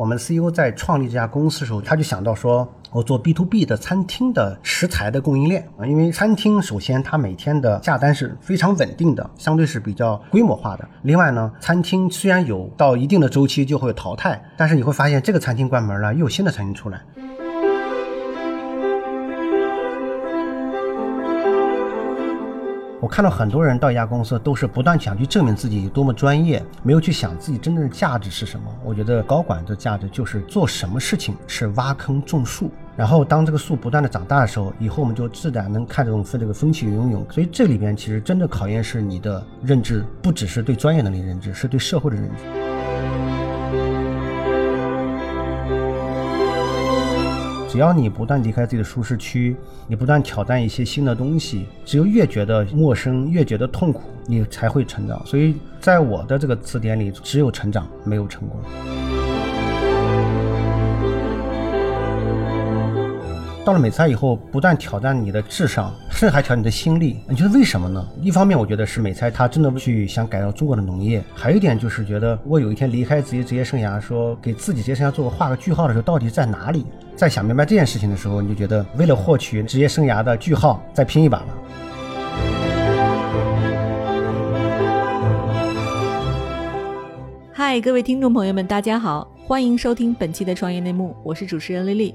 我们 CEO 在创立这家公司的时候，他就想到说，我做 B to B 的餐厅的食材的供应链啊，因为餐厅首先它每天的下单是非常稳定的，相对是比较规模化的。另外呢，餐厅虽然有到一定的周期就会淘汰，但是你会发现这个餐厅关门了，又有新的餐厅出来。我看到很多人到一家公司，都是不断想去证明自己有多么专业，没有去想自己真正的价值是什么。我觉得高管的价值就是做什么事情是挖坑种树，然后当这个树不断的长大的时候，以后我们就自然能看这种这个风起云涌。所以这里边其实真的考验是你的认知，不只是对专业能力认知，是对社会的认知。只要你不断离开自己的舒适区，你不断挑战一些新的东西，只有越觉得陌生，越觉得痛苦，你才会成长。所以在我的这个词典里，只有成长，没有成功。到了美菜以后，不断挑战你的智商，甚至还挑战你的心力。你觉得为什么呢？一方面，我觉得是美菜他真的去想改造中国的农业；还有一点就是觉得，我有一天离开自己职业生涯，说给自己职业生涯做个画个句号的时候，到底在哪里？在想明白这件事情的时候，你就觉得为了获取职业生涯的句号，再拼一把吧。嗨，各位听众朋友们，大家好，欢迎收听本期的创业内幕，我是主持人丽丽。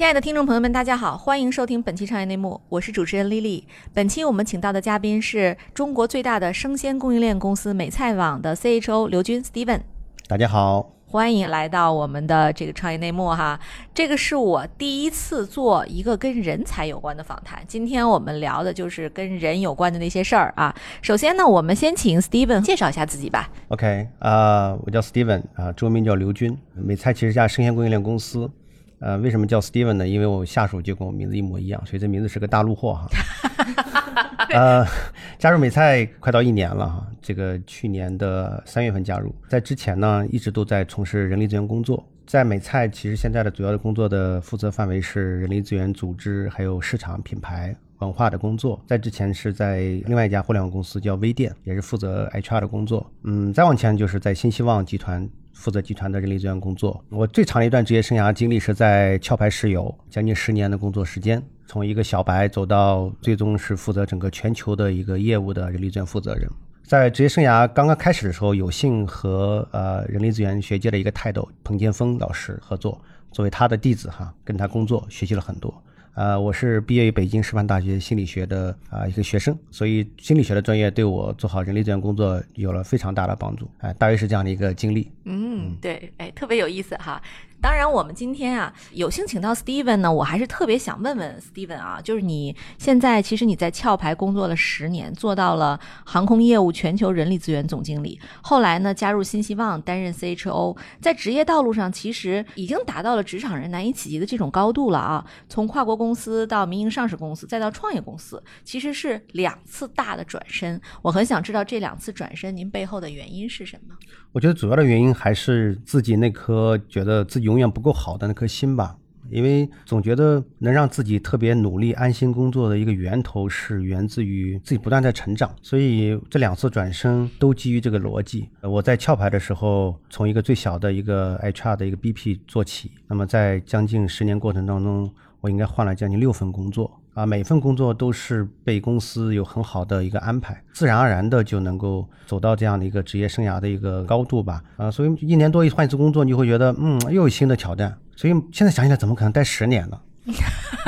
亲爱的听众朋友们，大家好，欢迎收听本期创业内幕，我是主持人丽丽。本期我们请到的嘉宾是中国最大的生鲜供应链公司美菜网的 CHO 刘军 Steven。大家好。欢迎来到我们的这个创业内幕哈，这个是我第一次做一个跟人才有关的访谈。今天我们聊的就是跟人有关的那些事儿啊。首先呢，我们先请 Steven 介绍一下自己吧。OK，啊，我叫 Steven 啊，中文名叫刘军。美菜其实家生鲜供应链公司，呃，为什么叫 Steven 呢？因为我下属就跟我名字一模一样，所以这名字是个大陆货哈。呃，加入美菜快到一年了哈，这个去年的三月份加入，在之前呢一直都在从事人力资源工作。在美菜其实现在的主要的工作的负责范围是人力资源组织，还有市场品牌文化的工作。在之前是在另外一家互联网公司叫微店，也是负责 HR 的工作。嗯，再往前就是在新希望集团负责集团的人力资源工作。我最长一段职业生涯经历是在壳牌石油，将近十年的工作时间。从一个小白走到最终是负责整个全球的一个业务的人力资源负责人，在职业生涯刚刚开始的时候，有幸和呃人力资源学界的一个泰斗彭建峰老师合作，作为他的弟子哈，跟他工作学习了很多。呃，我是毕业于北京师范大学心理学的啊一个学生，所以心理学的专业对我做好人力资源工作有了非常大的帮助。哎，大约是这样的一个经历。嗯，对，哎，特别有意思哈。当然，我们今天啊有幸请到 Steven 呢，我还是特别想问问 Steven 啊，就是你现在其实你在壳牌工作了十年，做到了航空业务全球人力资源总经理，后来呢加入新希望担任 CHO，在职业道路上其实已经达到了职场人难以企及的这种高度了啊！从跨国公司到民营上市公司，再到创业公司，其实是两次大的转身。我很想知道这两次转身您背后的原因是什么？我觉得主要的原因还是自己那颗觉得自己永远不够好的那颗心吧，因为总觉得能让自己特别努力、安心工作的一个源头是源自于自己不断在成长，所以这两次转身都基于这个逻辑。我在壳牌的时候，从一个最小的一个 HR 的一个 BP 做起，那么在将近十年过程当中，我应该换了将近六份工作。啊，每份工作都是被公司有很好的一个安排，自然而然的就能够走到这样的一个职业生涯的一个高度吧。啊，所以一年多一换一次工作，你会觉得，嗯，又有新的挑战。所以现在想起来，怎么可能待十年呢？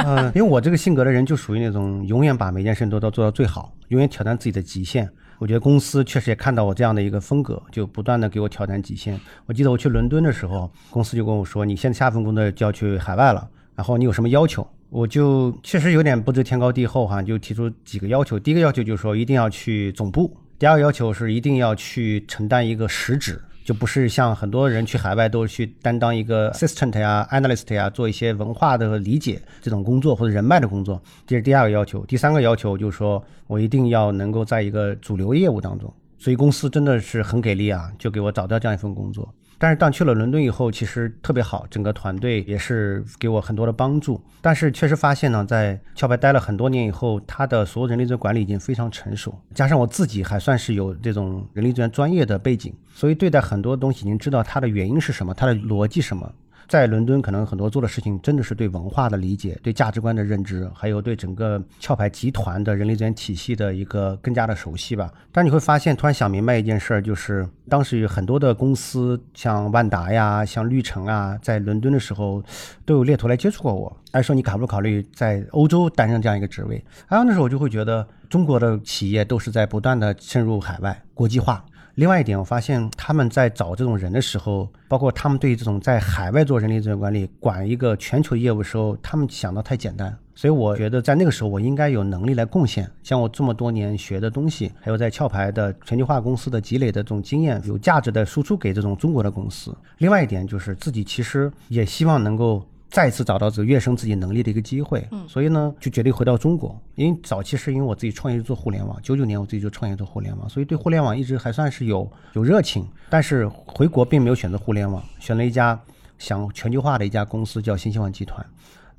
嗯，因为我这个性格的人就属于那种永远把每件事都都做到最好，永远挑战自己的极限。我觉得公司确实也看到我这样的一个风格，就不断的给我挑战极限。我记得我去伦敦的时候，公司就跟我说，你现在下份工作就要去海外了，然后你有什么要求？我就确实有点不知天高地厚哈，就提出几个要求。第一个要求就是说一定要去总部，第二个要求是一定要去承担一个实职，就不是像很多人去海外都是去担当一个 assistant 呀、analyst 呀，做一些文化的理解这种工作或者人脉的工作。这是第二个要求。第三个要求就是说我一定要能够在一个主流业务当中。所以公司真的是很给力啊，就给我找到这样一份工作。但是当去了伦敦以后，其实特别好，整个团队也是给我很多的帮助。但是确实发现呢，在壳牌待了很多年以后，他的所有人力资源管理已经非常成熟，加上我自己还算是有这种人力资源专业的背景，所以对待很多东西已经知道它的原因是什么，它的逻辑什么。在伦敦，可能很多做的事情真的是对文化的理解、对价值观的认知，还有对整个壳牌集团的人力资源体系的一个更加的熟悉吧。但你会发现，突然想明白一件事儿，就是当时有很多的公司，像万达呀、像绿城啊，在伦敦的时候，都有猎头来接触过我，还说你考不考虑在欧洲担任这样一个职位？还有那时候我就会觉得，中国的企业都是在不断的深入海外、国际化。另外一点，我发现他们在找这种人的时候，包括他们对这种在海外做人力资源管理、管一个全球业务的时候，他们想的太简单。所以我觉得在那个时候，我应该有能力来贡献，像我这么多年学的东西，还有在壳牌的全球化公司的积累的这种经验，有价值的输出给这种中国的公司。另外一点就是自己其实也希望能够。再次找到这个跃升自己能力的一个机会，嗯，所以呢，就决定回到中国。因为早期是因为我自己创业做互联网，九九年我自己就创业做互联网，所以对互联网一直还算是有有热情。但是回国并没有选择互联网，选了一家想全球化的一家公司，叫新希望集团。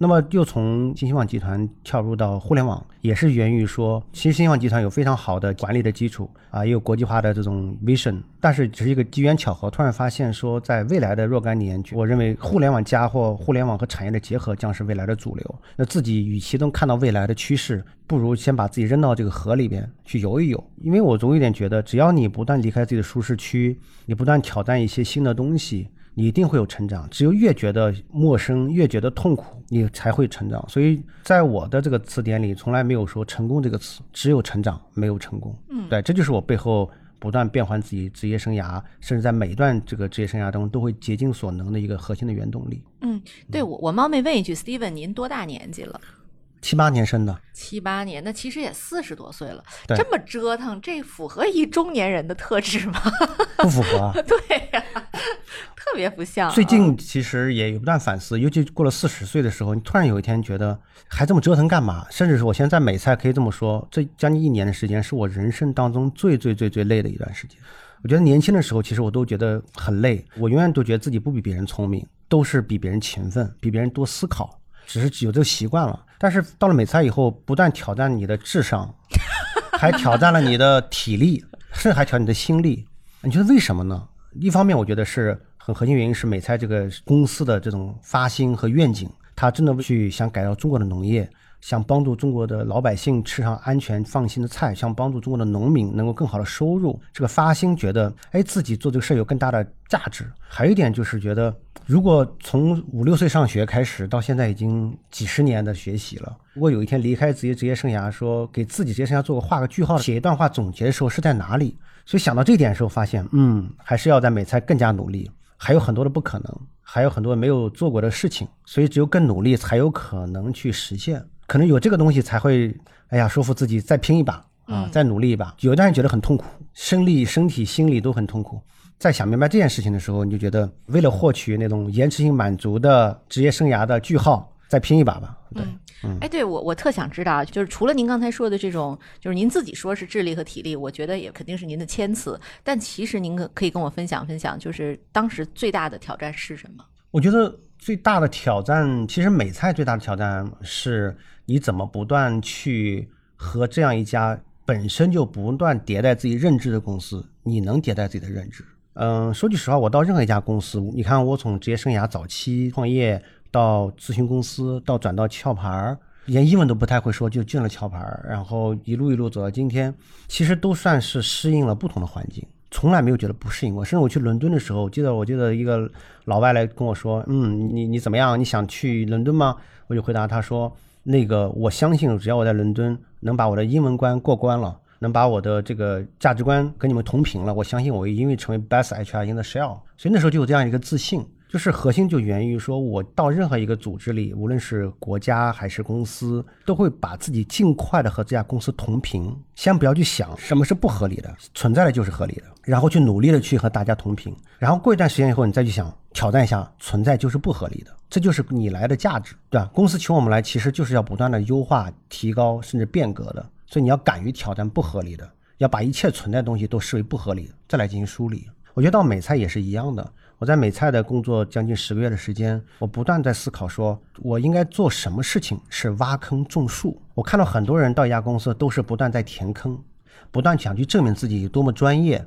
那么又从新希望集团跳入到互联网，也是源于说，其实新希望集团有非常好的管理的基础啊，也有国际化的这种 vision，但是只是一个机缘巧合，突然发现说，在未来的若干年，我认为互联网加或互联网和产业的结合将是未来的主流。那自己与其能看到未来的趋势，不如先把自己扔到这个河里边去游一游。因为我总有点觉得，只要你不断离开自己的舒适区，你不断挑战一些新的东西。你一定会有成长，只有越觉得陌生，越觉得痛苦，你才会成长。所以在我的这个词典里，从来没有说成功这个词，只有成长，没有成功。嗯，对，这就是我背后不断变换自己职业生涯，甚至在每一段这个职业生涯中都会竭尽所能的一个核心的原动力。嗯，对我我冒昧问一句，Steven，您多大年纪了？七八年生的，七八年，那其实也四十多岁了，这么折腾，这符合一中年人的特质吗？不符合，对呀，特别不像。最近其实也有不断反思，尤其过了四十岁的时候，你突然有一天觉得还这么折腾干嘛？甚至是我现在在美菜可以这么说，这将近一年的时间是我人生当中最最最最累的一段时间。我觉得年轻的时候，其实我都觉得很累，我永远都觉得自己不比别人聪明，都是比别人勤奋，比别人多思考。只是有这个习惯了，但是到了美菜以后，不但挑战你的智商，还挑战了你的体力，甚至还挑战你的心力。你觉得为什么呢？一方面，我觉得是很核心原因是美菜这个公司的这种发心和愿景，他真的去想改造中国的农业。想帮助中国的老百姓吃上安全放心的菜，想帮助中国的农民能够更好的收入，这个发心觉得，哎，自己做这个事儿有更大的价值。还有一点就是觉得，如果从五六岁上学开始到现在已经几十年的学习了，如果有一天离开自己职业生涯，说给自己职业生涯做个画个句号，写一段话总结的时候是在哪里？所以想到这点的时候，发现，嗯，还是要在美菜更加努力，还有很多的不可能，还有很多没有做过的事情，所以只有更努力才有可能去实现。可能有这个东西才会，哎呀，说服自己再拼一把啊，再努力一把。有的人觉得很痛苦，生理、身体、心理都很痛苦。在想明白这件事情的时候，你就觉得为了获取那种延迟性满足的职业生涯的句号，再拼一把吧。对，嗯，哎，对我我特想知道，就是除了您刚才说的这种，就是您自己说是智力和体力，我觉得也肯定是您的谦词。但其实您可可以跟我分享分享，就是当时最大的挑战是什么？我觉得最大的挑战，其实美菜最大的挑战是。你怎么不断去和这样一家本身就不断迭代自己认知的公司，你能迭代自己的认知？嗯，说句实话，我到任何一家公司，你看我从职业生涯早期创业到咨询公司，到转到壳牌，连英文都不太会说就进了壳牌，然后一路一路走到今天，其实都算是适应了不同的环境，从来没有觉得不适应过。甚至我去伦敦的时候，记得我记得一个老外来跟我说：“嗯，你你怎么样？你想去伦敦吗？”我就回答他说。那个，我相信只要我在伦敦能把我的英文关过关了，能把我的这个价值观跟你们同频了，我相信我一定会成为 best HR in the shell。所以那时候就有这样一个自信，就是核心就源于说，我到任何一个组织里，无论是国家还是公司，都会把自己尽快的和这家公司同频，先不要去想什么是不合理的，存在的就是合理的，然后去努力的去和大家同频，然后过一段时间以后，你再去想挑战一下，存在就是不合理的，这就是你来的价值，对吧？公司请我们来，其实就是要不断的优化、提高甚至变革的，所以你要敢于挑战不合理的，要把一切存在的东西都视为不合理，再来进行梳理。我觉得到美菜也是一样的。我在美菜的工作将近十个月的时间，我不断在思考，说我应该做什么事情是挖坑种树。我看到很多人到一家公司都是不断在填坑，不断想去证明自己有多么专业，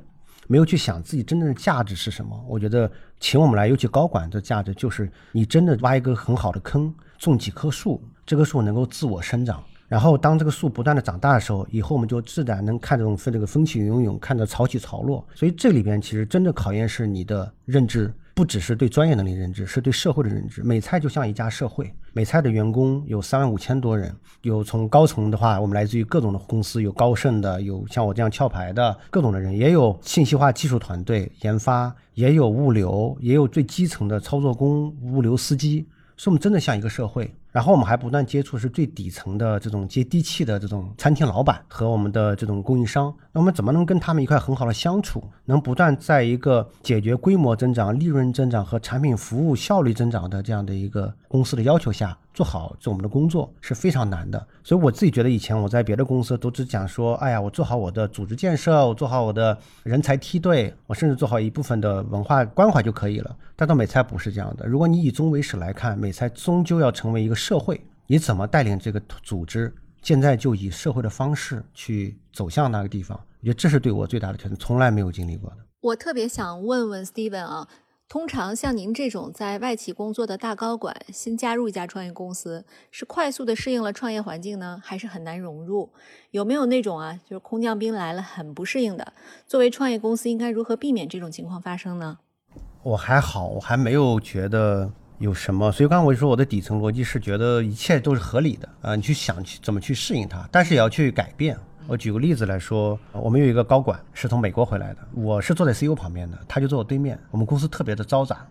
没有去想自己真正的价值是什么。我觉得请我们来，尤其高管的价值就是你真的挖一个很好的坑，种几棵树，这棵树能够自我生长。然后，当这个树不断的长大的时候，以后我们就自然能看这种这个风起云涌，看着潮起潮落。所以这里边其实真的考验是你的认知，不只是对专业能力认知，是对社会的认知。美菜就像一家社会，美菜的员工有三万五千多人，有从高层的话，我们来自于各种的公司，有高盛的，有像我这样壳牌的各种的人，也有信息化技术团队研发，也有物流，也有最基层的操作工、物流司机。所以我们真的像一个社会，然后我们还不断接触是最底层的这种接地气的这种餐厅老板和我们的这种供应商，那我们怎么能跟他们一块很好的相处，能不断在一个解决规模增长、利润增长和产品服务效率增长的这样的一个公司的要求下？做好这我们的工作是非常难的，所以我自己觉得以前我在别的公司都只讲说，哎呀，我做好我的组织建设，我做好我的人才梯队，我甚至做好一部分的文化关怀就可以了。但到美菜不是这样的，如果你以终为始来看，美菜终究要成为一个社会，你怎么带领这个组织，现在就以社会的方式去走向那个地方，我觉得这是对我最大的挑战，从来没有经历过的。我特别想问问 Steven 啊。通常像您这种在外企工作的大高管，新加入一家创业公司，是快速的适应了创业环境呢，还是很难融入？有没有那种啊，就是空降兵来了很不适应的？作为创业公司，应该如何避免这种情况发生呢？我还好，我还没有觉得有什么，所以刚才我就说我的底层逻辑是觉得一切都是合理的啊，你去想去怎么去适应它，但是也要去改变。我举个例子来说，我们有一个高管是从美国回来的，我是坐在 CEO 旁边的，他就坐我对面。我们公司特别的嘈杂，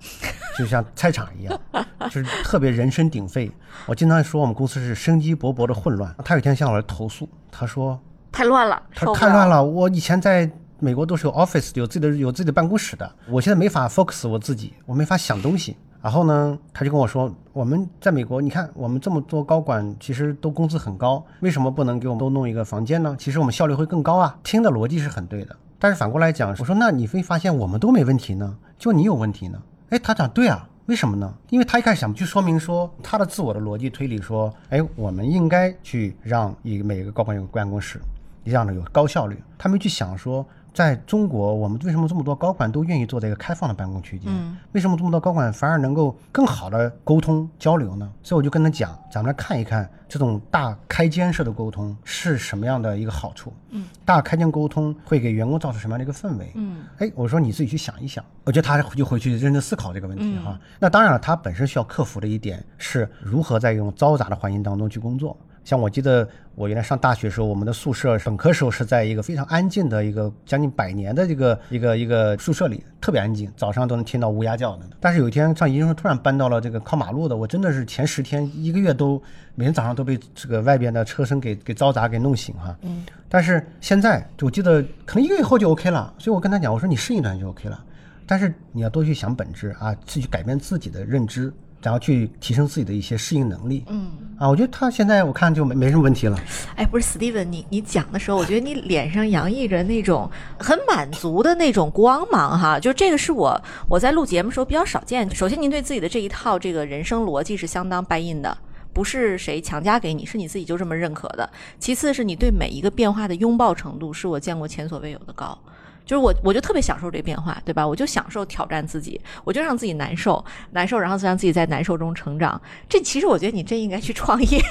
就像菜场一样，就是特别人声鼎沸。我经常说我们公司是生机勃勃的混乱。他有一天向我来投诉，他说太乱了，他太乱了。我以前在美国都是有 office，有自己的有自己的办公室的，我现在没法 focus 我自己，我没法想东西。然后呢，他就跟我说，我们在美国，你看我们这么多高管，其实都工资很高，为什么不能给我们都弄一个房间呢？其实我们效率会更高啊。听的逻辑是很对的，但是反过来讲，我说那你会发现我们都没问题呢，就你有问题呢？哎，他讲对啊，为什么呢？因为他一开始想去说明说他的自我的逻辑推理说，哎，我们应该去让一个每个高管有个办公室，这样的有高效率。他没去想说。在中国，我们为什么这么多高管都愿意坐在一个开放的办公区间？为什么这么多高管反而能够更好的沟通交流呢？所以我就跟他讲，咱们来看一看这种大开间式的沟通是什么样的一个好处。嗯，大开间沟通会给员工造成什么样的一个氛围？嗯，哎，我说你自己去想一想。我觉得他就回去认真思考这个问题哈。那当然了，他本身需要克服的一点是如何在一种嘈杂的环境当中去工作。像我记得我原来上大学时候，我们的宿舍本科时候是在一个非常安静的一个将近百年的一个一个一个宿舍里，特别安静，早上都能听到乌鸦叫的。但是有一天上研究生突然搬到了这个靠马路的，我真的是前十天一个月都每天早上都被这个外边的车声给给嘈杂给弄醒哈。嗯。但是现在我记得可能一个月后就 OK 了，所以我跟他讲，我说你适应段就 OK 了，但是你要多去想本质啊，去改变自己的认知。然后去提升自己的一些适应能力。嗯啊，我觉得他现在我看就没没什么问题了。哎，不是，Steven，你你讲的时候，我觉得你脸上洋溢着那种很满足的那种光芒哈。就这个是我我在录节目时候比较少见。首先，您对自己的这一套这个人生逻辑是相当 buy in 的，不是谁强加给你，是你自己就这么认可的。其次是你对每一个变化的拥抱程度，是我见过前所未有的高。就是我，我就特别享受这变化，对吧？我就享受挑战自己，我就让自己难受，难受，然后让自己在难受中成长。这其实我觉得你真应该去创业。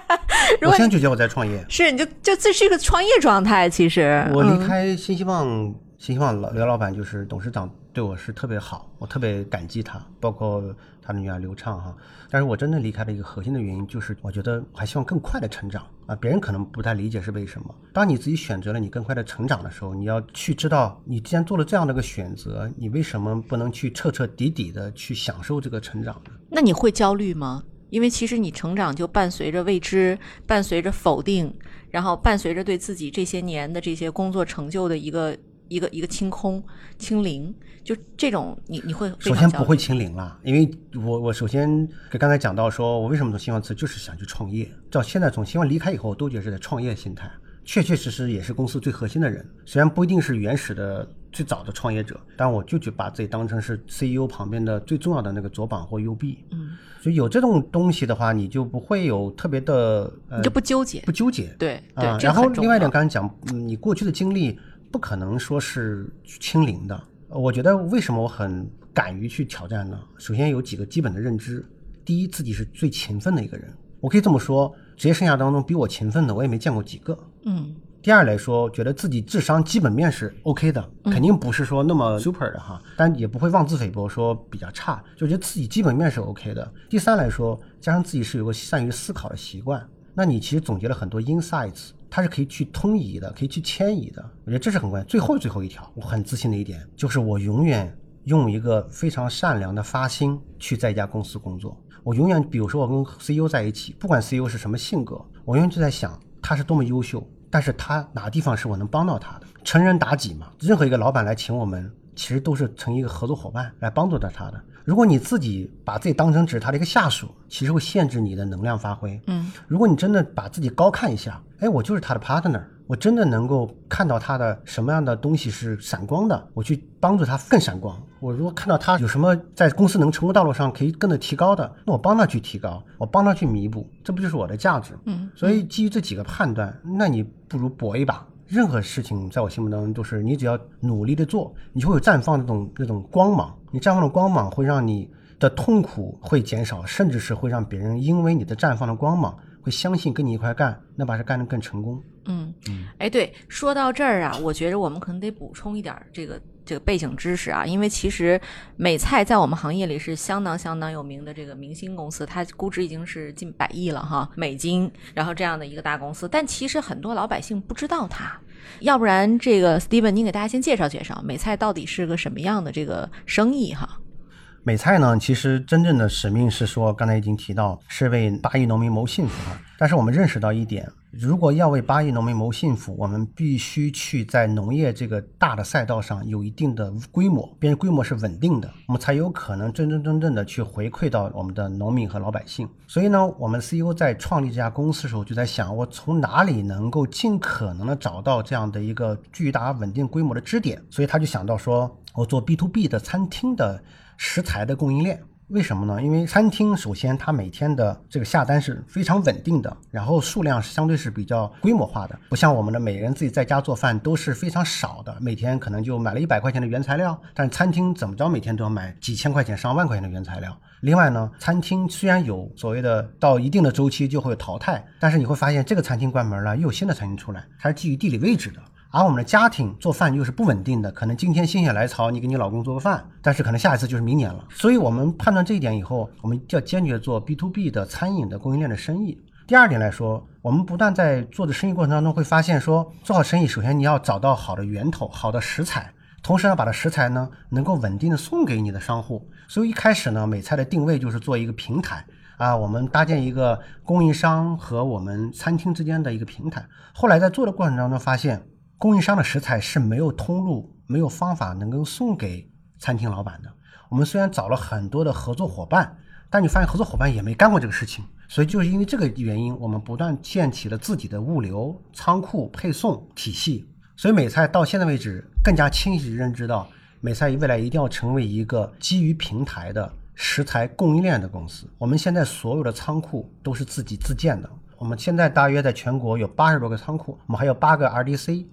我现在就觉得我在创业。是，你就就这是一个创业状态。其实我离开新希望新希望老刘老板就是董事长对我是特别好，我特别感激他，包括他的女儿刘畅哈。但是我真正离开的一个核心的原因就是，我觉得还希望更快的成长啊。别人可能不太理解是为什么。当你自己选择了你更快的成长的时候，你要去知道，你既然做了这样的一个选择，你为什么不能去彻彻底底的去享受这个成长呢？那你会焦虑吗？因为其实你成长就伴随着未知，伴随着否定，然后伴随着对自己这些年的这些工作成就的一个一个一个清空、清零，就这种你你会首先不会清零了，因为我我首先给刚才讲到说，我为什么从新望辞就是想去创业，到现在从希望离开以后，我都觉得是在创业心态，确确实实也是公司最核心的人，虽然不一定是原始的最早的创业者，但我就去把自己当成是 CEO 旁边的最重要的那个左膀或右臂，嗯，所以有这种东西的话，你就不会有特别的呃你就不纠结不，纠结，对对啊，，然后另外一点，刚才讲，嗯，你过去的经历不可能说是清零的。呃我觉得为什么我很敢于去挑战呢？首先有几个基本的认知：第一，自己是最勤奋的一个人，我可以这么说，职业生涯当中比我勤奋的我也没见过几个。嗯第二来说，觉得自己智商基本面是 OK 的，肯定不是说那么 super 的哈，但也不会妄自菲薄说比较差，就觉得自己基本面是 OK 的。第三来说，加上自己是有个善于思考的习惯，那你其实总结了很多 insights，它是可以去通移的，可以去迁移的。我觉得这是很关键。最后最后一条，我很自信的一点就是我永远用一个非常善良的发心去在一家公司工作。我永远，比如说我跟 CEO 在一起，不管 CEO 是什么性格，我永远就在想他是多么优秀，但是他哪地方是我能帮到他的？成人达己嘛。任何一个老板来请我们，其实都是成一个合作伙伴来帮助到他的。如果你自己把自己当成只是他的一个下属，其实会限制你的能量发挥。嗯如果你真的把自己高看一下，哎，我就是他的 partner，我真的能够看到他的什么样的东西是闪光的，我去帮助他更闪光。我如果看到他有什么在公司能成功道路上可以更的提高的，那我帮他去提高，我帮他去弥补，这不就是我的价值？嗯，所以基于这几个判断，那你不如搏一把。任何事情在我心目当中都是，你只要努力的做，你就会有绽放那种那种光芒。你绽放的光芒会让你的痛苦会减少，甚至是会让别人因为你的绽放的光芒，会相信跟你一块干，那把事干得更成功。嗯，哎，对，说到这儿啊，我觉着我们可能得补充一点这个这个背景知识啊，因为其实美菜在我们行业里是相当相当有名的这个明星公司，它估值已经是近百亿了哈，美金，然后这样的一个大公司，但其实很多老百姓不知道它。要不然，这个 Steven，您给大家先介绍介绍美菜到底是个什么样的这个生意哈？美菜呢，其实真正的使命是说，刚才已经提到，是为八亿农民谋幸福啊。但是我们认识到一点，如果要为八亿农民谋幸福，我们必须去在农业这个大的赛道上有一定的规模，并且规模是稳定的，我们才有可能真真正正的去回馈到我们的农民和老百姓。所以呢，我们 CEO 在创立这家公司的时候，就在想，我从哪里能够尽可能的找到这样的一个巨大稳定规模的支点？所以他就想到说，我做 B to B 的餐厅的。食材的供应链，为什么呢？因为餐厅首先它每天的这个下单是非常稳定的，然后数量是相对是比较规模化的，不像我们的每人自己在家做饭都是非常少的，每天可能就买了一百块钱的原材料，但是餐厅怎么着每天都要买几千块钱、上万块钱的原材料。另外呢，餐厅虽然有所谓的到一定的周期就会淘汰，但是你会发现这个餐厅关门了，又有新的餐厅出来，它是基于地理位置的。而我们的家庭做饭又是不稳定的，可能今天心血来潮，你给你老公做个饭，但是可能下一次就是明年了。所以我们判断这一点以后，我们就要坚决做 B to B 的餐饮的供应链的生意。第二点来说，我们不但在做的生意过程当中会发现说，做好生意，首先你要找到好的源头、好的食材，同时要把这食材呢能够稳定的送给你的商户。所以一开始呢，美菜的定位就是做一个平台啊，我们搭建一个供应商和我们餐厅之间的一个平台。后来在做的过程当中发现。供应商的食材是没有通路、没有方法能够送给餐厅老板的。我们虽然找了很多的合作伙伴，但你发现合作伙伴也没干过这个事情。所以就是因为这个原因，我们不断建起了自己的物流、仓库、配送体系。所以美菜到现在为止，更加清晰认知到，美菜未来一定要成为一个基于平台的食材供应链的公司。我们现在所有的仓库都是自己自建的。我们现在大约在全国有八十多个仓库，我们还有八个 RDC。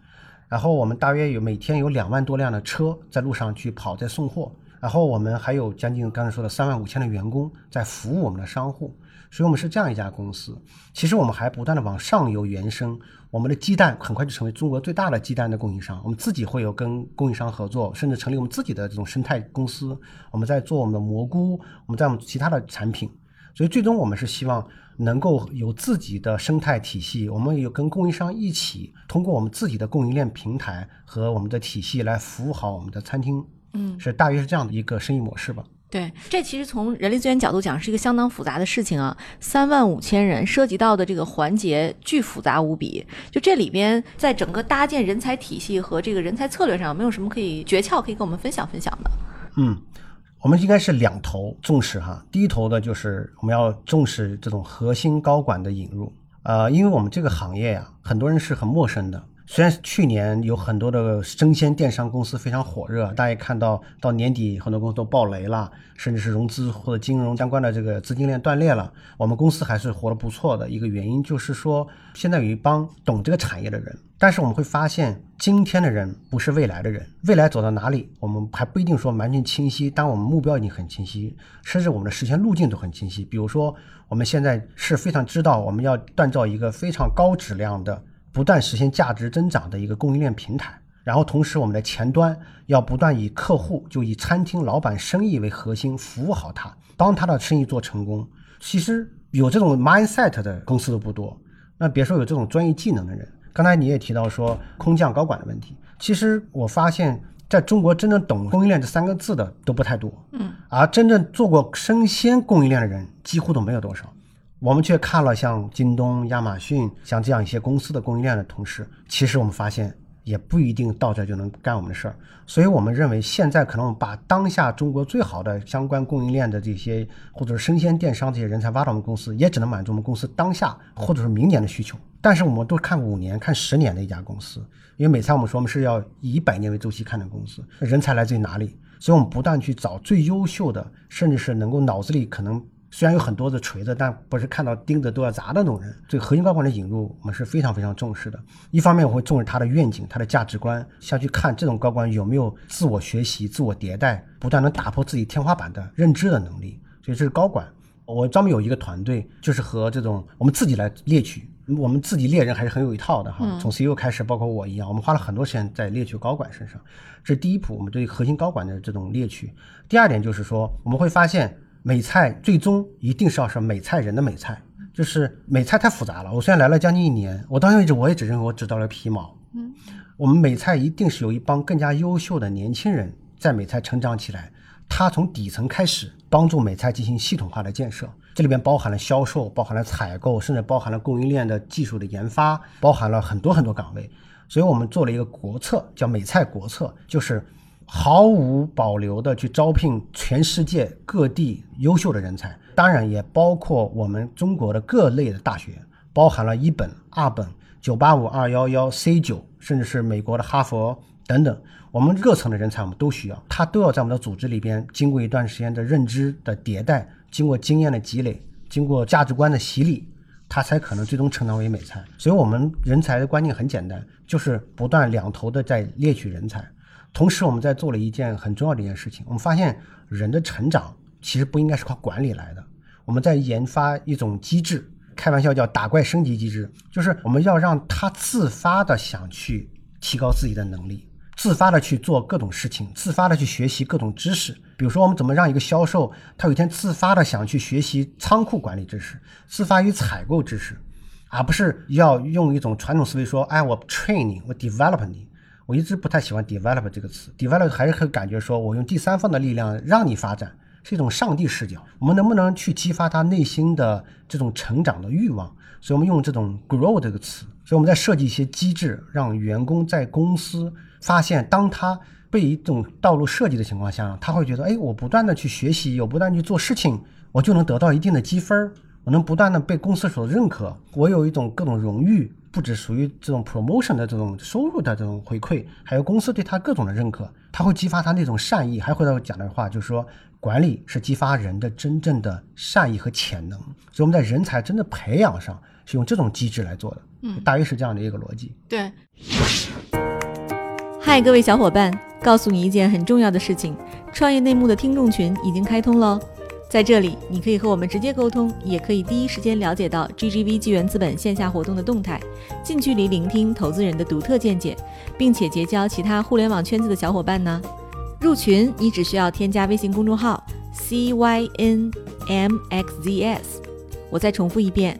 然后我们大约有每天有两万多辆的车在路上去跑，在送货。然后我们还有将近刚才说的三万五千的员工在服务我们的商户，所以我们是这样一家公司。其实我们还不断的往上游延伸，我们的鸡蛋很快就成为中国最大的鸡蛋的供应商。我们自己会有跟供应商合作，甚至成立我们自己的这种生态公司。我们在做我们的蘑菇，我们在我们其他的产品。所以最终我们是希望能够有自己的生态体系，我们有跟供应商一起，通过我们自己的供应链平台和我们的体系来服务好我们的餐厅。嗯，是大约是这样的一个生意模式吧。对，这其实从人力资源角度讲是一个相当复杂的事情啊，三万五千人涉及到的这个环节巨复杂无比。就这里边，在整个搭建人才体系和这个人才策略上，有没有什么可以诀窍可以跟我们分享分享的？嗯。我们应该是两头重视哈，第一头的就是我们要重视这种核心高管的引入，呃，因为我们这个行业呀，很多人是很陌生的。虽然去年有很多的生鲜电商公司非常火热，大家看到到年底很多公司都爆雷了，甚至是融资或者金融相关的这个资金链断裂了。我们公司还是活得不错的，一个原因就是说现在有一帮懂这个产业的人。但是我们会发现，今天的人不是未来的人，未来走到哪里，我们还不一定说完全清晰。当我们目标已经很清晰，甚至我们的实现路径都很清晰。比如说，我们现在是非常知道我们要锻造一个非常高质量的。不断实现价值增长的一个供应链平台，然后同时我们的前端要不断以客户就以餐厅老板生意为核心，服务好他，帮他的生意做成功。其实有这种 mindset 的公司都不多，那别说有这种专业技能的人。刚才你也提到说空降高管的问题，其实我发现在中国真正懂供应链这三个字的都不太多，嗯，而真正做过生鲜供应链的人几乎都没有多少。我们却看了像京东、亚马逊像这样一些公司的供应链的同事，其实我们发现也不一定到这就能干我们的事儿。所以我们认为，现在可能把当下中国最好的相关供应链的这些，或者是生鲜电商这些人才挖到我们公司，也只能满足我们公司当下或者是明年的需求。但是我们都看五年、看十年的一家公司，因为每次我们说我们是要以百年为周期看的公司，人才来自于哪里？所以我们不断去找最优秀的，甚至是能够脑子里可能。虽然有很多的锤子，但不是看到钉子都要砸的那种人。这个核心高管的引入，我们是非常非常重视的。一方面，我会重视他的愿景、他的价值观，下去看这种高管有没有自我学习、自我迭代，不断能打破自己天花板的认知的能力。所以这是高管。我专门有一个团队，就是和这种我们自己来猎取，我们自己猎人还是很有一套的哈。从 CEO 开始，包括我一样，我们花了很多时间在猎取高管身上。这是第一步，我们对核心高管的这种猎取。第二点就是说，我们会发现。美菜最终一定是要是美菜人的美菜，就是美菜太复杂了。我虽然来了将近一年，我到现在为止我也只认为我只到了皮毛。嗯，我们美菜一定是有一帮更加优秀的年轻人在美菜成长起来，他从底层开始帮助美菜进行系统化的建设，这里边包含了销售，包含了采购，甚至包含了供应链的技术的研发，包含了很多很多岗位。所以我们做了一个国策，叫美菜国策，就是。毫无保留的去招聘全世界各地优秀的人才，当然也包括我们中国的各类的大学，包含了一本、二本、九八五、二幺幺、C 九，甚至是美国的哈佛等等，我们各层的人才我们都需要，他都要在我们的组织里边经过一段时间的认知的迭代，经过经验的积累，经过价值观的洗礼，他才可能最终成长为美才。所以，我们人才的观念很简单，就是不断两头的在猎取人才。同时，我们在做了一件很重要的一件事情。我们发现，人的成长其实不应该是靠管理来的。我们在研发一种机制，开玩笑叫“打怪升级机制”，就是我们要让他自发的想去提高自己的能力，自发的去做各种事情，自发的去学习各种知识。比如说，我们怎么让一个销售，他有一天自发的想去学习仓库管理知识，自发于采购知识，而不是要用一种传统思维说：“哎，我 train 你，我 develop 你。”我一直不太喜欢 develop 这个词，develop 还是很感觉说我用第三方的力量让你发展，是一种上帝视角。我们能不能去激发他内心的这种成长的欲望？所以我们用这种 grow 这个词。所以我们在设计一些机制，让员工在公司发现，当他被一种道路设计的情况下，他会觉得，哎，我不断的去学习，有不断去做事情，我就能得到一定的积分，我能不断的被公司所认可，我有一种各种荣誉。不只属于这种 promotion 的这种收入的这种回馈，还有公司对他各种的认可，他会激发他那种善意。还回到讲的话，就是说管理是激发人的真正的善意和潜能。所以我们在人才真的培养上是用这种机制来做的，嗯，大约是这样的一个逻辑。对。嗨，各位小伙伴，告诉你一件很重要的事情：创业内幕的听众群已经开通了。在这里，你可以和我们直接沟通，也可以第一时间了解到 GGV 纪元资本线下活动的动态，近距离聆听投资人的独特见解，并且结交其他互联网圈子的小伙伴呢。入群，你只需要添加微信公众号 cynmxzs，我再重复一遍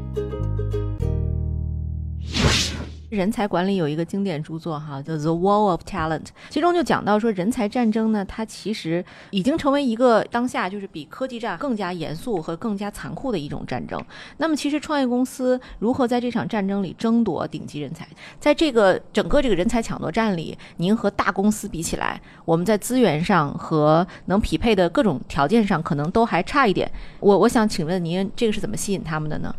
人才管理有一个经典著作哈，叫《The Wall of Talent》，其中就讲到说，人才战争呢，它其实已经成为一个当下就是比科技战更加严肃和更加残酷的一种战争。那么，其实创业公司如何在这场战争里争夺顶级人才？在这个整个这个人才抢夺战里，您和大公司比起来，我们在资源上和能匹配的各种条件上，可能都还差一点。我我想请问您，这个是怎么吸引他们的呢？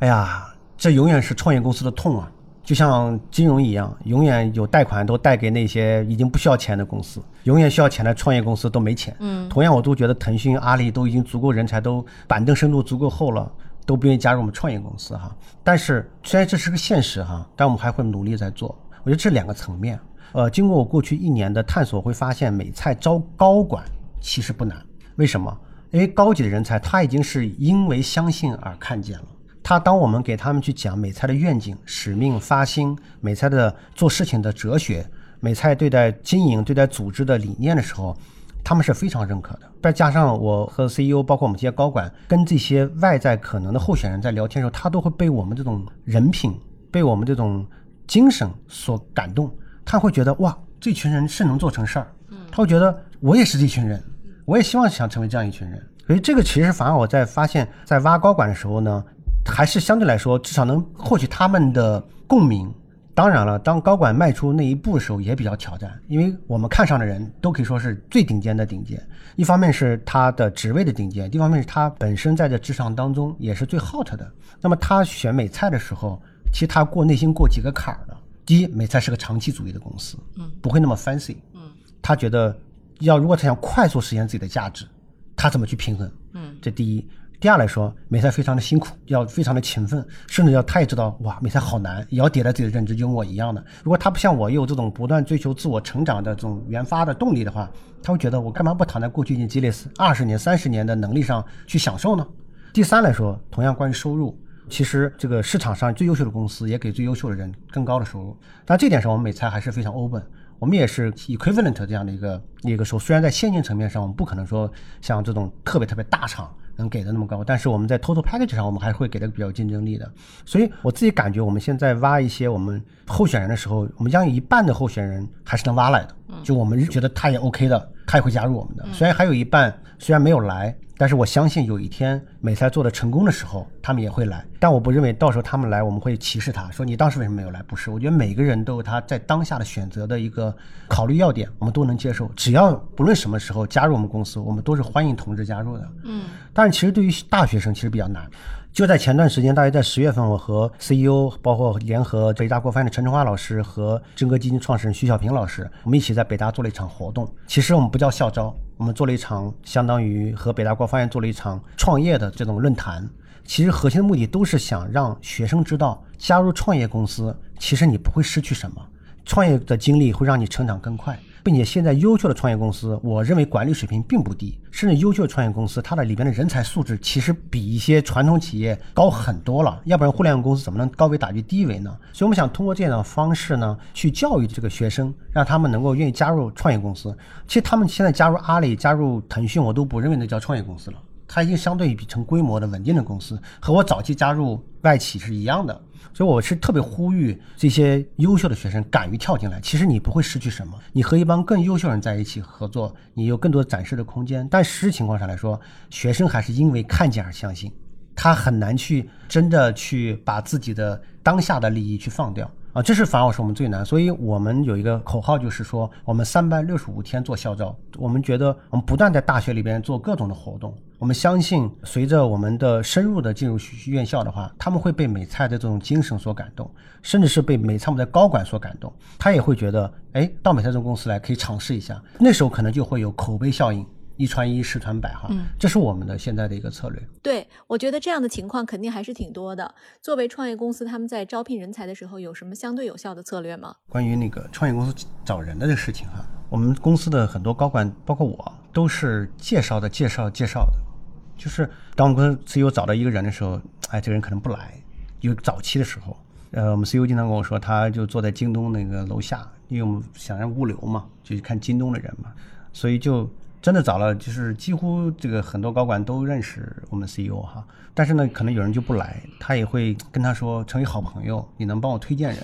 哎呀，这永远是创业公司的痛啊！就像金融一样，永远有贷款都贷给那些已经不需要钱的公司，永远需要钱的创业公司都没钱。嗯，同样我都觉得腾讯、阿里都已经足够人才，都板凳深度足够厚了，都不愿意加入我们创业公司哈。但是虽然这是个现实哈，但我们还会努力在做。我觉得这两个层面，呃，经过我过去一年的探索，会发现美菜招高管其实不难。为什么？因为高级的人才他已经是因为相信而看见了。他当我们给他们去讲美菜的愿景、使命、发心，美菜的做事情的哲学，美菜对待经营、对待组织的理念的时候，他们是非常认可的。再加上我和 CEO，包括我们这些高管，跟这些外在可能的候选人在聊天的时候，他都会被我们这种人品、被我们这种精神所感动。他会觉得哇，这群人是能做成事儿。他会觉得我也是这群人，我也希望想成为这样一群人。所以这个其实反而我在发现，在挖高管的时候呢。还是相对来说，至少能获取他们的共鸣。当然了，当高管迈出那一步的时候，也比较挑战，因为我们看上的人都可以说是最顶尖的顶尖。一方面是他的职位的顶尖，一方面是他本身在这职场当中也是最 hot 的。那么他选美菜的时候，其实他过内心过几个坎儿的。第一，美菜是个长期主义的公司，嗯，不会那么 fancy，嗯，他觉得要如果他想快速实现自己的价值，他怎么去平衡？嗯，这第一。第二来说，美菜非常的辛苦，要非常的勤奋，甚至要他也知道，哇，美菜好难，也要迭代自己的认知，就跟我一样的。如果他不像我有这种不断追求自我成长的这种研发的动力的话，他会觉得我干嘛不躺在过去已经积累二十年、三十年的能力上去享受呢？第三来说，同样关于收入，其实这个市场上最优秀的公司也给最优秀的人更高的收入，但这点上我们美菜还是非常 open。我们也是 equivalent 这样的一个一个说，虽然在现金层面上，我们不可能说像这种特别特别大厂能给的那么高，但是我们在 total package 上，我们还是会给的比较竞争力的。所以我自己感觉，我们现在挖一些我们候选人的时候，我们将有一半的候选人还是能挖来的，就我们觉得他也 OK 的，他也会加入我们的。虽然还有一半虽然没有来。但是我相信有一天美赛做的成功的时候，他们也会来。但我不认为到时候他们来，我们会歧视他，说你当时为什么没有来？不是，我觉得每个人都有他在当下的选择的一个考虑要点，我们都能接受。只要不论什么时候加入我们公司，我们都是欢迎同志加入的。嗯。但是其实对于大学生其实比较难。就在前段时间，大约在十月份，我和 CEO 包括联合北大国发院的陈春花老师和真格基金创始人徐小平老师，我们一起在北大做了一场活动。其实我们不叫校招。我们做了一场相当于和北大国发院做了一场创业的这种论坛，其实核心的目的都是想让学生知道，加入创业公司，其实你不会失去什么，创业的经历会让你成长更快。并且现在优秀的创业公司，我认为管理水平并不低，甚至优秀的创业公司，它的里边的人才素质其实比一些传统企业高很多了。要不然互联网公司怎么能高维打击低维呢？所以我们想通过这样的方式呢，去教育这个学生，让他们能够愿意加入创业公司。其实他们现在加入阿里、加入腾讯，我都不认为那叫创业公司了，它已经相对于比成规模的稳定的公司，和我早期加入外企是一样的。所以我是特别呼吁这些优秀的学生敢于跳进来。其实你不会失去什么，你和一帮更优秀人在一起合作，你有更多展示的空间。但实际情况上来说，学生还是因为看见而相信，他很难去真的去把自己的当下的利益去放掉。啊，这是反而是我们最难，所以我们有一个口号，就是说我们三百六十五天做校招。我们觉得我们不断在大学里边做各种的活动，我们相信随着我们的深入的进入院校的话，他们会被美菜的这种精神所感动，甚至是被美菜的高管所感动，他也会觉得，哎，到美菜这种公司来可以尝试一下。那时候可能就会有口碑效应，一传一，十传百哈，嗯这是我们的现在的一个策略。对，我觉得这样的情况肯定还是挺多的。作为创业公司，他们在招聘人才的时候有什么相对有效的策略吗？关于那个创业公司找人的这个事情哈，我们公司的很多高管，包括我，都是介绍的、介绍、介绍的。就是当我们公司 CEO 找到一个人的时候，哎，这个人可能不来。有早期的时候，呃，我们 CEO 经常跟我说，他就坐在京东那个楼下，因为我们想让物流嘛，就去看京东的人嘛，所以就真的找了，就是几乎这个很多高管都认识我们 CEO 哈。但是呢，可能有人就不来，他也会跟他说成为好朋友，你能帮我推荐人。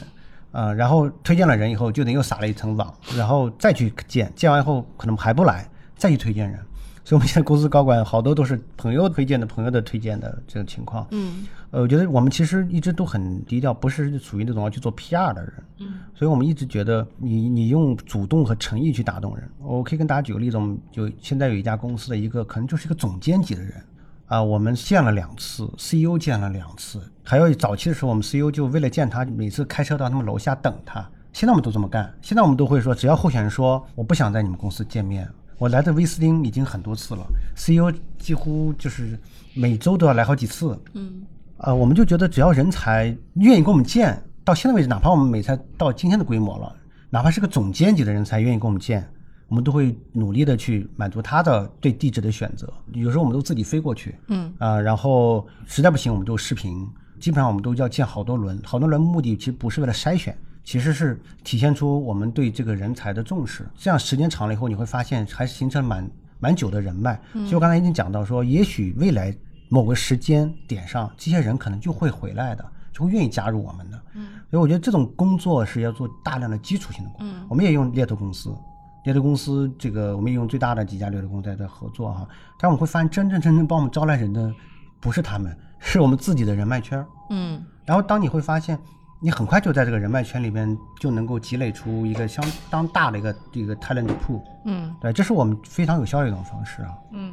啊、然后推荐了人以后，就等又撒了一层网，然后再去见，见完以后可能还不来，再去推荐人。所以我们现在公司高管好多都是朋友推荐的，朋友的推荐的这种情况。嗯呃，我觉得我们其实一直都很低调，不是属于那种要去做 PR 的人。嗯所以我们一直觉得你你用主动和诚意去打动人。我可以跟大家举个例子，我们就现在有一家公司的一个可能就是一个总监级的人啊，我们见了两次，CEO 见了两次，还有早期的时候，我们 CEO 就为了见他，每次开车到他们楼下等他。现在我们都这么干，现在我们都会说，只要候选人说我不想在你们公司见面，我来的威斯汀已经很多次了，CEO 几乎就是每周都要来好几次，嗯呃，我们就觉得只要人才愿意跟我们见，到现在为止，哪怕我们美才到今天的规模了，哪怕是个总监级的人才愿意跟我们见，我们都会努力的去满足他的对地址的选择。有时候我们都自己飞过去，嗯啊、然后实在不行我们就视频，基本上我们都要见好多轮，好多轮目的其实不是为了筛选。其实是体现出我们对这个人才的重视，这样时间长了以后，你会发现还是形成蛮蛮久的人脉。所以我刚才已经讲到说，也许未来某个时间点上，这些人可能就会回来的，就会愿意加入我们的。嗯所以我觉得这种工作是要做大量的基础性的工作。嗯我们也用猎头公司，猎头公司这个我们也用最大的几家猎头公司在在合作哈，但我们会发现真正真正帮我们招来人的不是他们，是我们自己的人脉圈。嗯然后当你会发现，你很快就在这个人脉圈里边就能够积累出一个相当大的一个一个 talent pool。嗯对，这是我们非常有效的一种方式啊。嗯。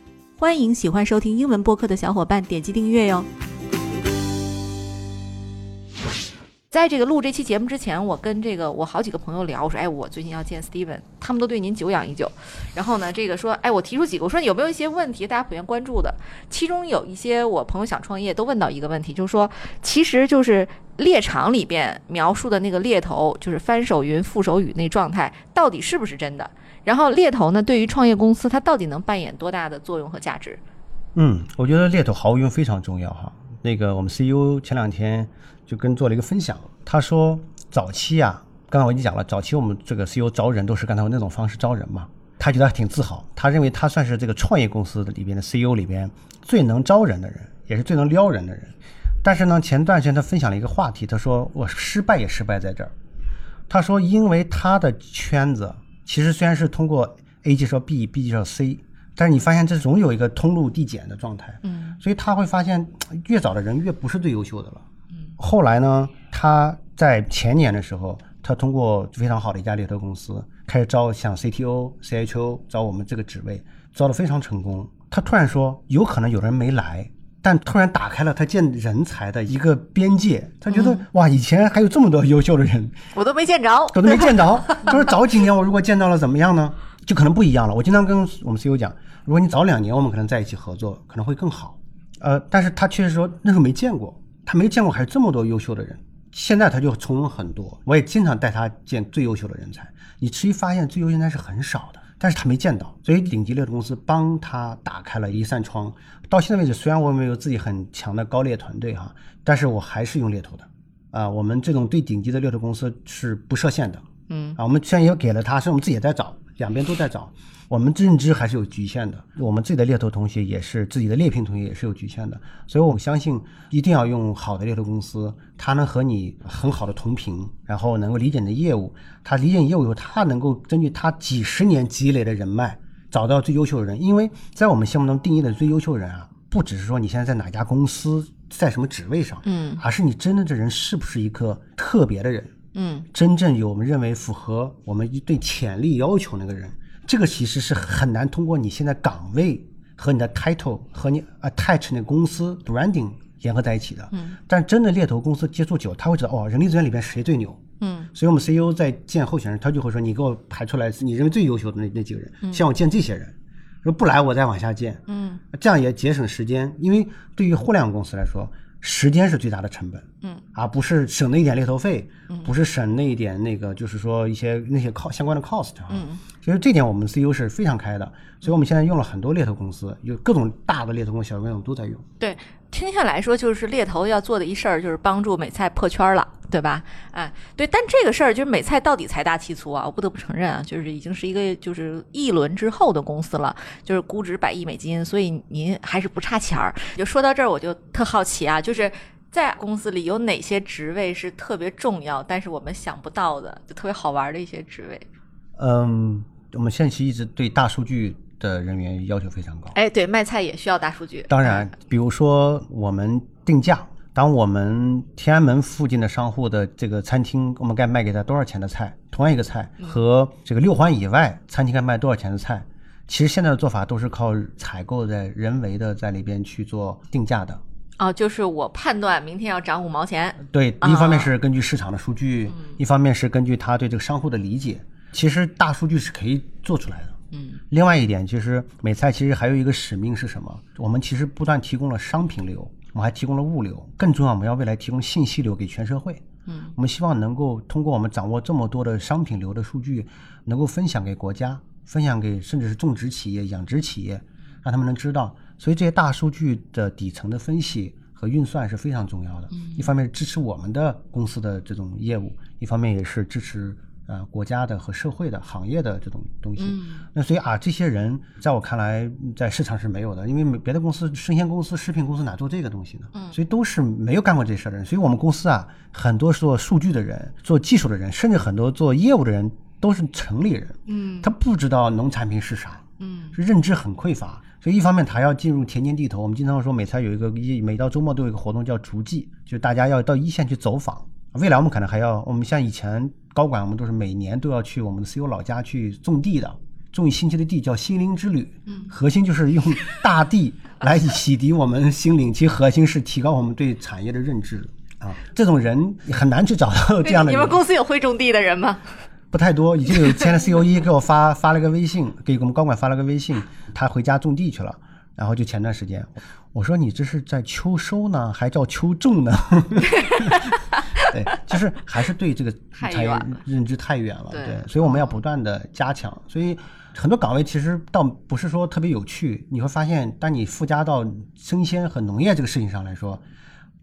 欢迎喜欢收听英文播客的小伙伴点击订阅哟。在这个录这期节目之前，我跟这个我好几个朋友聊，我说，哎，我最近要见 Steven，他们都对您久仰已久。然后呢，这个说，哎，我提出几个，我说有没有一些问题大家普遍关注的？其中有一些我朋友想创业，都问到一个问题，就是说，其实就是猎场里边描述的那个猎头，就是翻手云覆手雨那状态，到底是不是真的？然后猎头呢，对于创业公司，它到底能扮演多大的作用和价值？嗯，我觉得猎头毫无疑问非常重要哈。那个我们 CEO 前两天就跟做了一个分享，他说早期啊，刚才我已经讲了，早期我们这个 CEO 招人都是刚才那种方式招人嘛，他觉得挺自豪，他认为他算是这个创业公司里边的 CEO 里边最能招人的人，也是最能撩人的人。但是呢，前段时间他分享了一个话题，他说我失败也失败在这儿。他说，因为他的圈子其实虽然是通过 A 介绍 B，B 介绍 C，但是你发现这总有一个通路递减的状态。嗯所以他会发现，越早的人越不是最优秀的了。嗯后来呢，他在前年的时候，他通过非常好的一家猎头公司开始招像 CTO、CHO 招我们这个职位，招的非常成功。他突然说，有可能有人没来，但突然打开了他见人才的一个边界。他觉得、哇，以前还有这么多优秀的人，我都没见着。我都没见着。就是早几年我如果见到了怎么样呢？就可能不一样了。我经常跟我们 CEO 讲，如果你早两年我们可能在一起合作，可能会更好。呃，但是他确实说那时候没见过，他没见过还有这么多优秀的人。现在他就从容很多，我也经常带他见最优秀的人才。你持续发现最优秀人才是很少的，但是他没见到，所以顶级猎头公司帮他打开了一扇窗。到现在为止，虽然我们有自己很强的高猎团队哈，但是我还是用猎头的。啊、我们这种最顶级的猎头公司是不设限的，嗯啊，我们虽然也给了他，是我们自己也在找，两边都在找。我们认知还是有局限的，我们自己的猎头同学也是自己的猎聘同学也是有局限的，所以我相信一定要用好的猎头公司，他能和你很好的同频，然后能够理解你的业务，他理解你业务以后，他能够根据他几十年积累的人脉找到最优秀的人，因为在我们心目中定义的最优秀的人啊，不只是说你现在在哪家公司，在什么职位上，嗯而是你真的这人是不是一个特别的人，嗯真正有我们认为符合我们对潜力要求那个人，这个其实是很难通过你现在岗位和你的 title 和你 attach 那个公司 branding 联合在一起的。嗯，但真的猎头公司接触久，他会知道哦，人力资源里边谁最牛。嗯所以我们 CEO 在见候选人，他就会说：“你给我排出来你认为最优秀的那那几个人，像我见这些人，说不来我再往下见。”嗯这样也节省时间，因为对于互联网公司来说，时间是最大的成本，嗯，而不是省那一点猎头费，不是省那一点那个，就是说一些那些 cost 相关的 cost 啊。嗯，其实这点我们 CEO 是非常开的，所以我们现在用了很多猎头公司，有各种大的猎头公司、小公司都在用。对，听下来说，就是猎头要做的一事儿，就是帮助美菜破圈了，对吧？哎，对，但这个事儿就是美菜到底财大气粗啊，我不得不承认啊，就是已经是一个就是一轮之后的公司了，就是估值百亿美金，所以您还是不差钱儿。就说到这儿，我就特好奇啊，就是。在公司里有哪些职位是特别重要，但是我们想不到的，就特别好玩的一些职位？嗯，我们现在其实一直对大数据的人员要求非常高。哎，对，卖菜也需要大数据。当然，比如说我们定价，当我们天安门附近的商户的这个餐厅，我们该卖给他多少钱的菜，同样一个菜，和这个六环以外餐厅该卖多少钱的菜，其实现在的做法都是靠采购在人为的在里边去做定价的。哦，就是我判断明天要涨五毛钱。对，啊一方面是根据市场的数据，一方面是根据他对这个商户的理解。其实大数据是可以做出来的。嗯另外一点，其实美菜其实还有一个使命是什么？我们其实不断提供了商品流，我们还提供了物流，更重要，我们要未来提供信息流给全社会。嗯我们希望能够通过我们掌握这么多的商品流的数据，能够分享给国家，分享给甚至是种植企业、养殖企业，让他们能知道。所以这些大数据的底层的分析和运算是非常重要的。一方面支持我们的公司的这种业务，一方面也是支持呃国家的和社会的行业的这种东西。嗯那所以啊，这些人在我看来，在市场是没有的，因为别的公司、生鲜公司、食品公司哪做这个东西呢？嗯所以都是没有干过这事儿的人。所以我们公司啊，很多做数据的人、做技术的人，甚至很多做业务的人都是城里人，嗯他不知道农产品是啥，嗯是认知很匮乏。所以一方面他要进入田间地头，我们经常说美菜有一个一每到周末都有一个活动叫逐迹，就是大家要到一线去走访。未来我们可能还要，我们像以前高管，我们都是每年都要去我们的 CEO 老家去种地的，种一星期的地叫心灵之旅。嗯核心就是用大地来洗涤我们心灵，其核心是提高我们对产业的认知啊。这种人很难去找到这样的人。你们公司有会种地的人吗？不太多，已经有签了 CEO 一给我发发了个微信，给我们高管发了个微信，他回家种地去了。然后就前段时间，我说你这是在秋收呢，还叫秋种呢？对，就是还是对这个产业认知太远了，对对，所以我们要不断的加强。所以很多岗位其实倒不是说特别有趣，你会发现，当你附加到生鲜和农业这个事情上来说，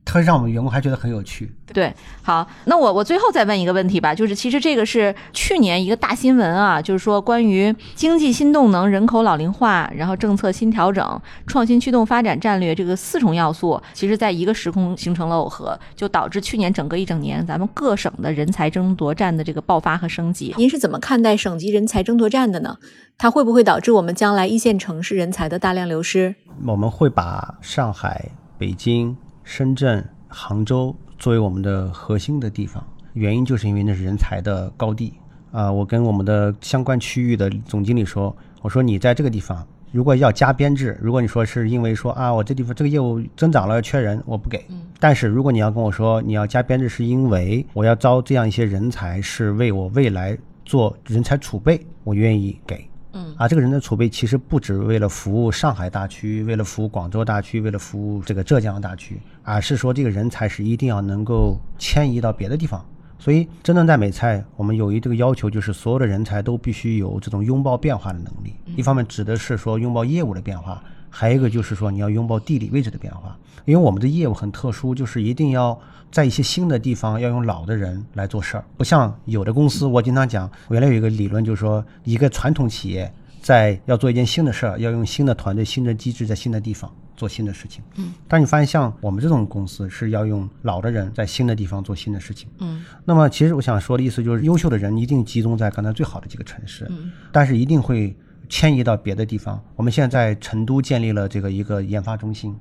它会让我们员工还觉得很有趣。对，好，那我我最后再问一个问题吧，就是其实这个是去年一个大新闻啊，就是说关于经济新动能、人口老龄化，然后政策新调整、创新驱动发展战略这个四重要素，其实在一个时空形成了耦合，就导致去年整个一整年咱们各省的人才争夺战的这个爆发和升级。您是怎么看待省级人才争夺战的呢？它会不会导致我们将来一线城市人才的大量流失？我们会把上海、北京、深圳、杭州作为我们的核心的地方，原因就是因为那是人才的高地啊、我跟我们的相关区域的总经理说，我说你在这个地方。如果要加编制，如果你说是因为说啊，我这地方这个业务增长了缺人，我不给。但是如果你要跟我说你要加编制，是因为我要招这样一些人才，是为我未来做人才储备，我愿意给。嗯啊，这个人的储备其实不只为了服务上海大区，为了服务广州大区，为了服务这个浙江大区，而是说这个人才是一定要能够迁移到别的地方。所以，真正在美菜，我们有一这个要求，就是所有的人才都必须有这种拥抱变化的能力。一方面指的是说拥抱业务的变化，还有一个就是说你要拥抱地理位置的变化。因为我们的业务很特殊，就是一定要在一些新的地方要用老的人来做事儿，不像有的公司，我经常讲，原来有一个理论就是说，一个传统企业在要做一件新的事儿，要用新的团队、新的机制，在新的地方做新的事情。嗯，但你发现像我们这种公司是要用老的人在新的地方做新的事情。嗯那么其实我想说的意思就是，优秀的人一定集中在刚才最好的几个城市，嗯但是一定会迁移到别的地方。我们现在在成都建立了这个一个研发中心。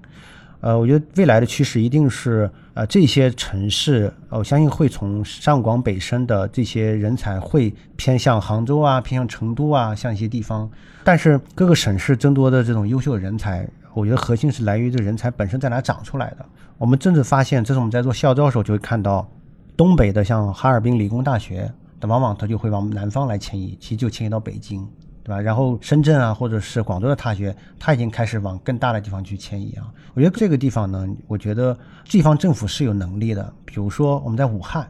呃，我觉得未来的趋势一定是，呃，这些城市，我相信会从上广北深的这些人才会偏向杭州啊，偏向成都啊，像一些地方。但是各个省市增多的这种优秀的人才，我觉得核心是来源于这人才本身在哪长出来的。我们甚至发现，这是我们在做校招的时候就会看到，东北的像哈尔滨理工大学，往往它就会往南方来迁移，其实就迁移到北京。对吧？然后深圳啊，或者是广州的大学，它已经开始往更大的地方去迁移啊。我觉得这个地方呢，我觉得地方政府是有能力的。比如说我们在武汉，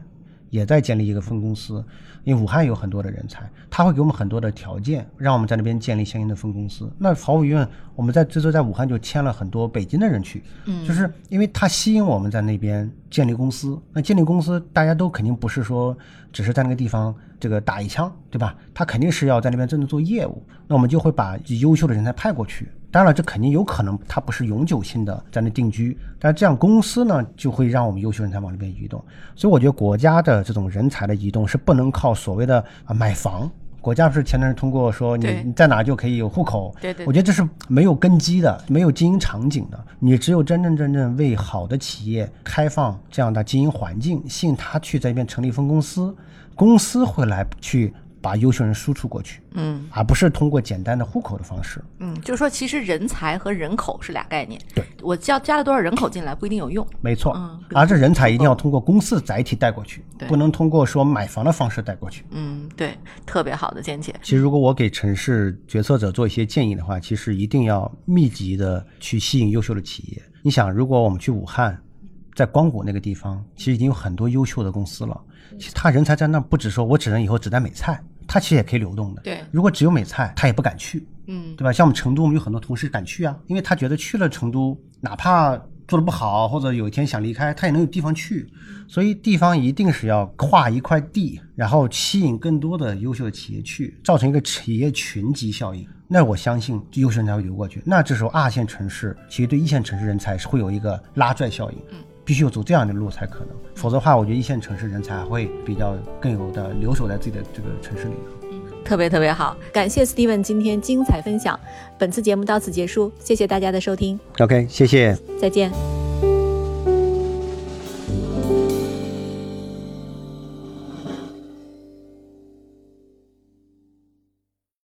也在建立一个分公司。因为武汉有很多的人才，他会给我们很多的条件，让我们在那边建立相应的分公司。那毫无疑问，我们在这次在武汉就签了很多北京的人去，嗯，就是因为他吸引我们在那边建立公司。那建立公司，大家都肯定不是说只是在那个地方这个打一枪，对吧？他肯定是要在那边真的做业务。那我们就会把优秀的人才派过去。当然了，这肯定有可能，它不是永久性的在那定居，但是这样公司呢就会让我们优秀人才往那边移动。所以我觉得国家的这种人才的移动是不能靠所谓的啊买房，国家不是前段时间通过说你你在哪就可以有户口，对对，我觉得这是没有根基的，没有经营场景的。你只有真真正正为好的企业开放这样的经营环境，吸引他去在那边成立分公司，公司会来去。把优秀人输出过去，嗯，而不是通过简单的户口的方式，嗯，就是说，其实人才和人口是俩概念。对，我加加了多少人口进来不一定有用，没错，嗯，而这人才一定要通过公司的载体带过去，对，不能通过说买房的方式带过去。嗯，对，特别好的见解。其实，如果我给城市决策者做一些建议的话，其实一定要密集的去吸引优秀的企业。你想，如果我们去武汉，在光谷那个地方，其实已经有很多优秀的公司了。其实他人才在那，不止说我只能以后只在美菜。他其实也可以流动的，对。如果只有美菜，他也不敢去，嗯，对吧？像我们成都，我们有很多同事敢去啊，因为他觉得去了成都，哪怕做的不好，或者有一天想离开，他也能有地方去。所以地方一定是要划一块地，然后吸引更多的优秀的企业去，造成一个企业群集效应。那我相信优秀人才会流过去。那这时候二线城市其实对一线城市人才是会有一个拉拽效应。嗯。必须要走这样的路才可能，否则的话，我觉得一线城市人才会比较更有的留守在自己的这个城市里。嗯，特别特别好，感谢 Steven 今天精彩分享。本次节目到此结束，谢谢大家的收听。OK，谢谢，再见。